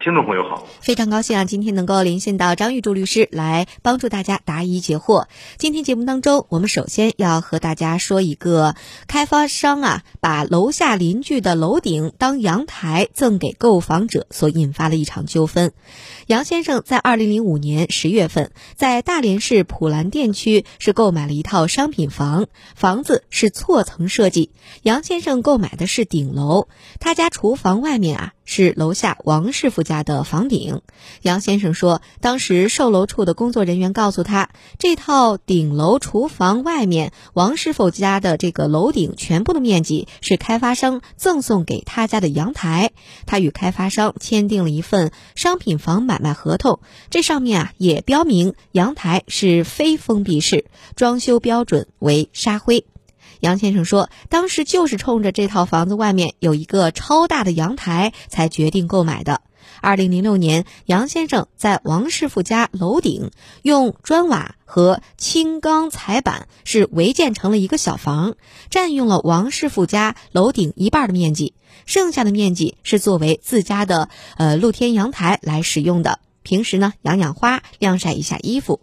听众朋友好，非常高兴啊，今天能够连线到张玉柱律师来帮助大家答疑解惑。今天节目当中，我们首先要和大家说一个开发商啊，把楼下邻居的楼顶当阳台赠给购房者所引发的一场纠纷。杨先生在二零零五年十月份，在大连市普兰店区是购买了一套商品房，房子是错层设计。杨先生购买的是顶楼，他家厨房外面啊。是楼下王师傅家的房顶。杨先生说，当时售楼处的工作人员告诉他，这套顶楼厨房外面王师傅家的这个楼顶全部的面积是开发商赠送给他家的阳台。他与开发商签订了一份商品房买卖合同，这上面啊也标明阳台是非封闭式，装修标准为沙灰。杨先生说：“当时就是冲着这套房子外面有一个超大的阳台，才决定购买的。二零零六年，杨先生在王师傅家楼顶用砖瓦和青钢彩板是围建成了一个小房，占用了王师傅家楼顶一半的面积，剩下的面积是作为自家的呃露天阳台来使用的。平时呢，养养花，晾晒一下衣服。”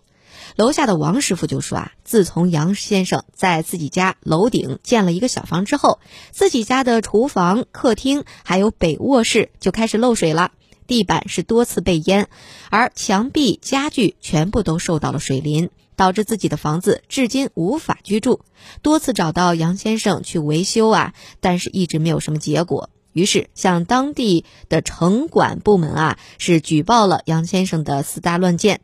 楼下的王师傅就说啊，自从杨先生在自己家楼顶建了一个小房之后，自己家的厨房、客厅还有北卧室就开始漏水了，地板是多次被淹，而墙壁、家具全部都受到了水淋，导致自己的房子至今无法居住。多次找到杨先生去维修啊，但是一直没有什么结果，于是向当地的城管部门啊是举报了杨先生的私搭乱建。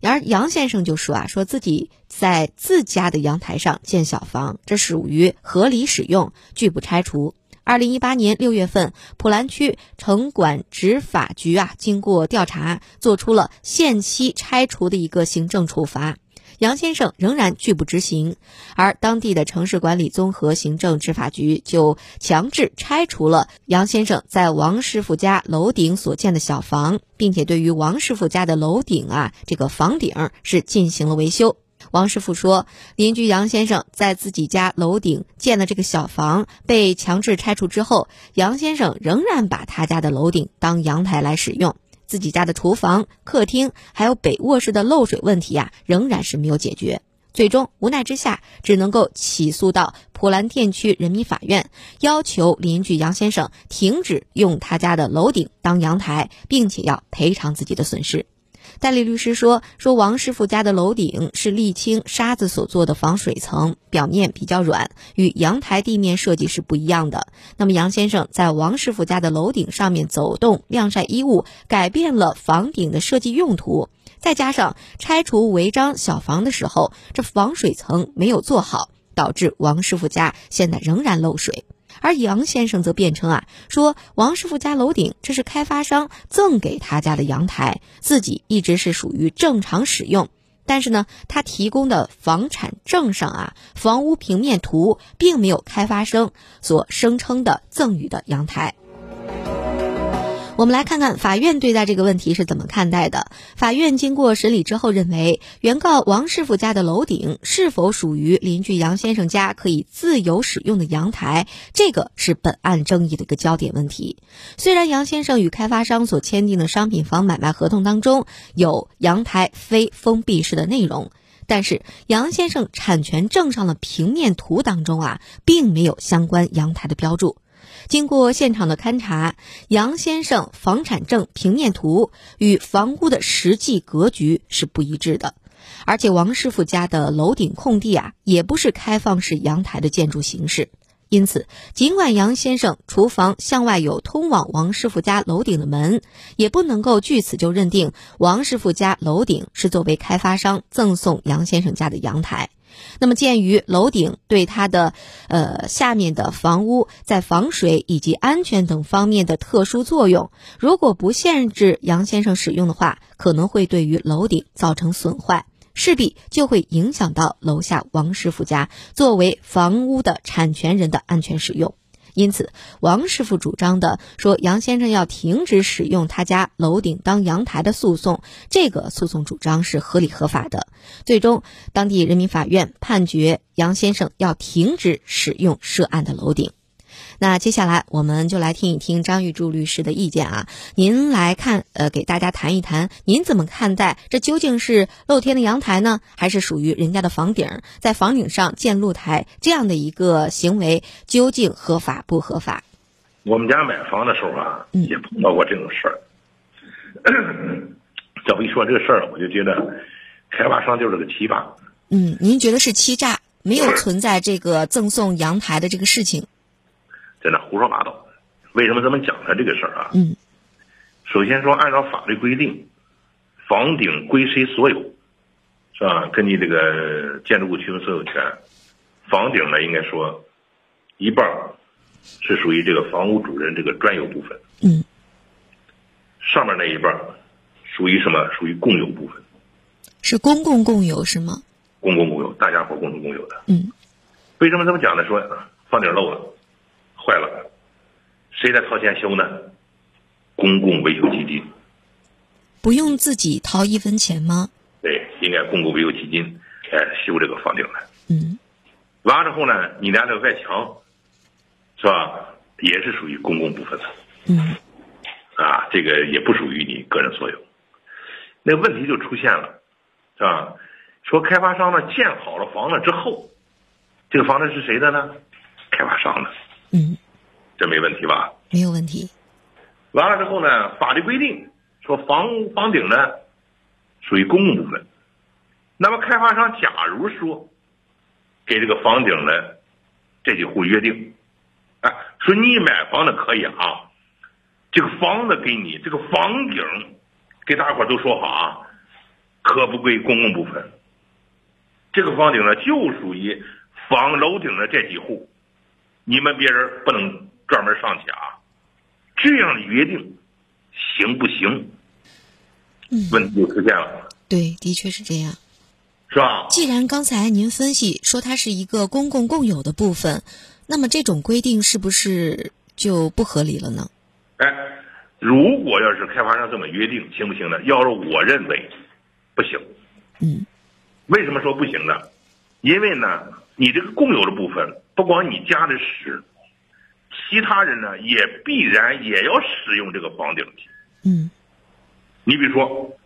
然而杨先生就说啊，说自己在自家的阳台上建小房，这属于合理使用，拒不拆除。二零一八年六月份，普兰区城管执法局啊，经过调查，做出了限期拆除的一个行政处罚。杨先生仍然拒不执行，而当地的城市管理综合行政执法局就强制拆除了杨先生在王师傅家楼顶所建的小房，并且对于王师傅家的楼顶啊这个房顶是进行了维修。王师傅说，邻居杨先生在自己家楼顶建的这个小房被强制拆除之后，杨先生仍然把他家的楼顶当阳台来使用。自己家的厨房、客厅还有北卧室的漏水问题呀，仍然是没有解决。最终无奈之下，只能够起诉到普兰店区人民法院，要求邻居杨先生停止用他家的楼顶当阳台，并且要赔偿自己的损失。代理律师说：“说王师傅家的楼顶是沥青沙子所做的防水层，表面比较软，与阳台地面设计是不一样的。那么杨先生在王师傅家的楼顶上面走动、晾晒衣物，改变了房顶的设计用途，再加上拆除违章小房的时候，这防水层没有做好，导致王师傅家现在仍然漏水。”而杨先生则辩称啊，说王师傅家楼顶这是开发商赠给他家的阳台，自己一直是属于正常使用。但是呢，他提供的房产证上啊，房屋平面图并没有开发商所声称的赠予的阳台。我们来看看法院对待这个问题是怎么看待的。法院经过审理之后认为，原告王师傅家的楼顶是否属于邻居杨先生家可以自由使用的阳台，这个是本案争议的一个焦点问题。虽然杨先生与开发商所签订的商品房买卖合同当中有阳台非封闭式的内容，但是杨先生产权证上的平面图当中啊，并没有相关阳台的标注。经过现场的勘查，杨先生房产证平面图与房屋的实际格局是不一致的，而且王师傅家的楼顶空地啊，也不是开放式阳台的建筑形式。因此，尽管杨先生厨房向外有通往王师傅家楼顶的门，也不能够据此就认定王师傅家楼顶是作为开发商赠送杨先生家的阳台。那么，鉴于楼顶对它的呃下面的房屋在防水以及安全等方面的特殊作用，如果不限制杨先生使用的话，可能会对于楼顶造成损坏，势必就会影响到楼下王师傅家作为房屋的产权人的安全使用。因此，王师傅主张的说杨先生要停止使用他家楼顶当阳台的诉讼，这个诉讼主张是合理合法的。最终，当地人民法院判决杨先生要停止使用涉案的楼顶。那接下来我们就来听一听张玉柱律师的意见啊，您来看，呃，给大家谈一谈，您怎么看待这究竟是露天的阳台呢，还是属于人家的房顶，在房顶上建露台这样的一个行为究竟合法不合法？我们家买房的时候啊，也碰到过这种事儿。这么一说这个事儿，我就觉得开发商就是个欺诈。嗯，您觉得是欺诈，没有存在这个赠送阳台的这个事情。在那胡说八道，为什么这么讲他？这个事儿啊，嗯，首先说，按照法律规定，房顶归谁所有，是吧？根据这个建筑物区分所有权，房顶呢，应该说一半是属于这个房屋主人这个专有部分，嗯，上面那一半属于什么？属于共有部分，是公共共有是吗？公共共有，大家伙共同共有的。嗯，为什么这么讲呢？说房顶漏了。谁来掏钱修呢？公共维修基金，不用自己掏一分钱吗？对，应该公共维修基金来修这个房顶的。嗯，完了之后呢，你家这个外墙，是吧？也是属于公共部分的。嗯，啊，这个也不属于你个人所有。那问题就出现了，是吧？说开发商呢建好了房子之后，这个房子是谁的呢？开发商的。嗯，这没问题吧？没有问题。完了之后呢，法律规定说房屋房顶呢属于公共部分。那么开发商假如说给这个房顶呢这几户约定，啊，说你买房子可以啊，这个房子给你，这个房顶给大伙都说好啊，可不归公共部分。这个房顶呢就属于房楼顶的这几户。你们别人不能专门上去啊，这样的约定行不行？嗯，问题就出现了。对，的确是这样，是吧？既然刚才您分析说它是一个公共共有的部分，那么这种规定是不是就不合理了呢？哎，如果要是开发商这么约定，行不行呢？要是我认为不行。嗯，为什么说不行呢？因为呢，你这个共有的部分。不光你家的使，其他人呢也必然也要使用这个房顶去。嗯，你比如说，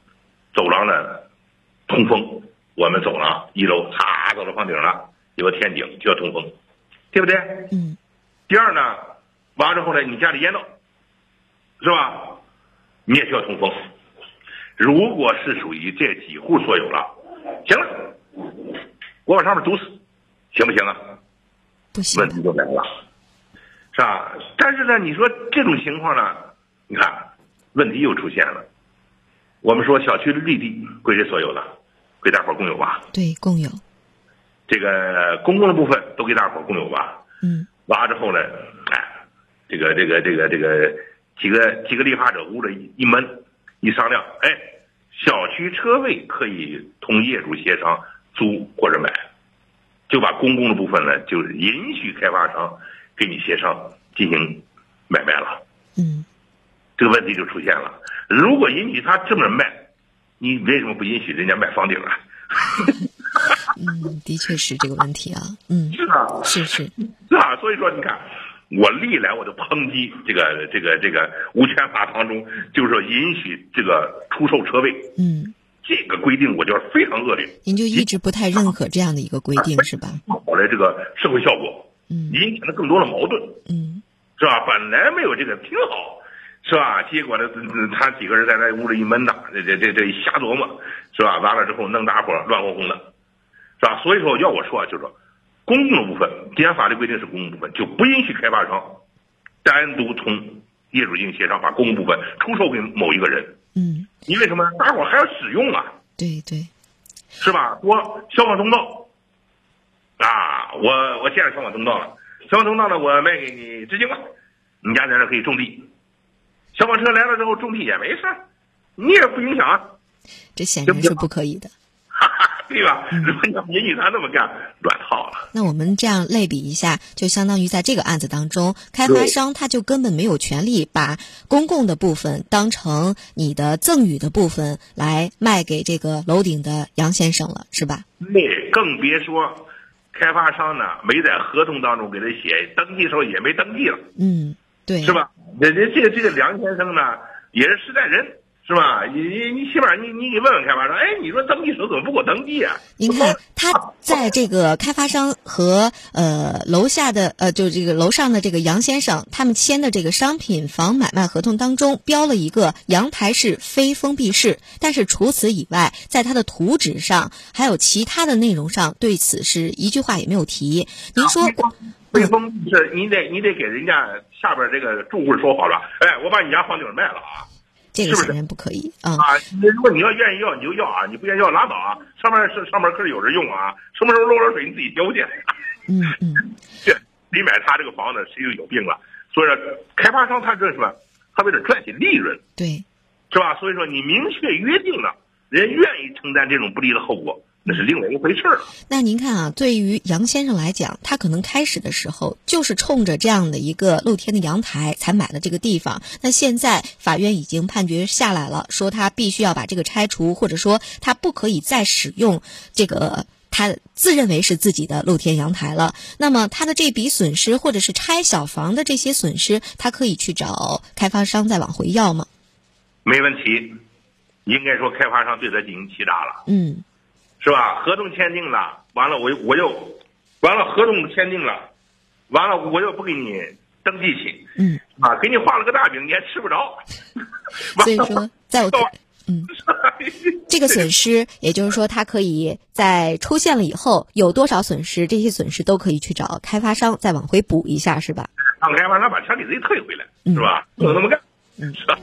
走廊的通风，我们走廊一楼，嚓走到房顶了，有个天井就要通风，对不对？嗯。第二呢，完了之后呢，你家里烟道，是吧？你也需要通风。如果是属于这几户所有了，行了，我往上面堵死，行不行啊？不行问题就来了，是吧？但是呢，你说这种情况呢，你看问题又出现了。我们说小区的绿地归谁所有了？归大伙共有吧？对，共有。这个公共的部分都给大伙共有吧？嗯。完了之后呢，哎，这个这个这个这个几个几个立法者屋里一闷一商量，哎，小区车位可以同业主协商租或者买。就把公共的部分呢，就是允许开发商给你协商进行买卖了。嗯，这个问题就出现了。如果允许他这么卖，你为什么不允许人家卖房顶啊？嗯，的确是这个问题啊。嗯，是啊，是是是啊。所以说，你看，我历来我就抨击这个这个这个无权法当中，就是说允许这个出售车位。嗯。这个规定我觉得非常恶劣，您就一直不太认可这样的一个规定是吧？好的这个社会效果，嗯，引起了更多的矛盾，嗯，是吧？本来没有这个挺好，是吧？结果呢，他几个人在那屋里一闷呐，这这这这瞎琢磨，是吧？完了之后弄大伙乱哄哄的，是吧？所以说要我说就是说，公共的部分，既然法律规定是公共部分，就不允许开发商单独从业主进行协商，把公共部分出售给某一个人。嗯，因为什么？大伙还要使用啊。对对，是吧？我消防通道，我我建了消防通道了，消防通道呢，我卖给你执行吧，你家在这可以种地，消防车来了之后种地也没事儿，你也不影响啊，这显然是不可以的。哈哈，对吧？如果你要允许他那么干，乱套了。那我们这样类比一下，就相当于在这个案子当中，开发商他就根本没有权利把公共的部分当成你的赠与的部分来卖给这个楼顶的杨先生了，是吧？对，更别说开发商呢，没在合同当中给他写，登记时候也没登记了，嗯，对，是吧？人家这个这个梁先生呢，也是实在人。是吧？你你你起码你你给问问开发商，哎，你说登记时候怎么不给我登记啊？您看他在这个开发商和呃楼下的呃就这个楼上的这个杨先生他们签的这个商品房买卖合同当中标了一个阳台是非封闭式，但是除此以外，在他的图纸上还有其他的内容上对此是一句话也没有提。您说被封闭式，你得你得给人家下边这个住户说好了，哎，我把你家房顶卖了啊。这个显然不可以啊！啊，如果你要愿意要，你就要啊；你不愿意要，拉倒啊。上面是上面可是有人用啊，什么时候漏点水你自己交去。嗯嗯，这你买他这个房子谁就有病了。所以说，开发商他这什么？他为了赚取利润，对，是吧？所以说，你明确约定了，人愿意承担这种不利的后果。那是另外一回事儿了。那您看啊，对于杨先生来讲，他可能开始的时候就是冲着这样的一个露天的阳台才买了这个地方。那现在法院已经判决下来了，说他必须要把这个拆除，或者说他不可以再使用这个他自认为是自己的露天阳台了。那么他的这笔损失，或者是拆小房的这些损失，他可以去找开发商再往回要吗？没问题，应该说开发商对他进行欺诈了。嗯。是吧？合同签订了，完了我我又，完了合同签订了，完了我又不给你登记去，嗯，啊，给你画了个大饼，你还吃不着。所以说，在我 这个损失，也就是说，他可以在出现了以后有多少损失，这些损失都可以去找开发商再往回补一下，是吧？让开发商把钱给自己退回来，是吧？不能那么干，嗯，是吧？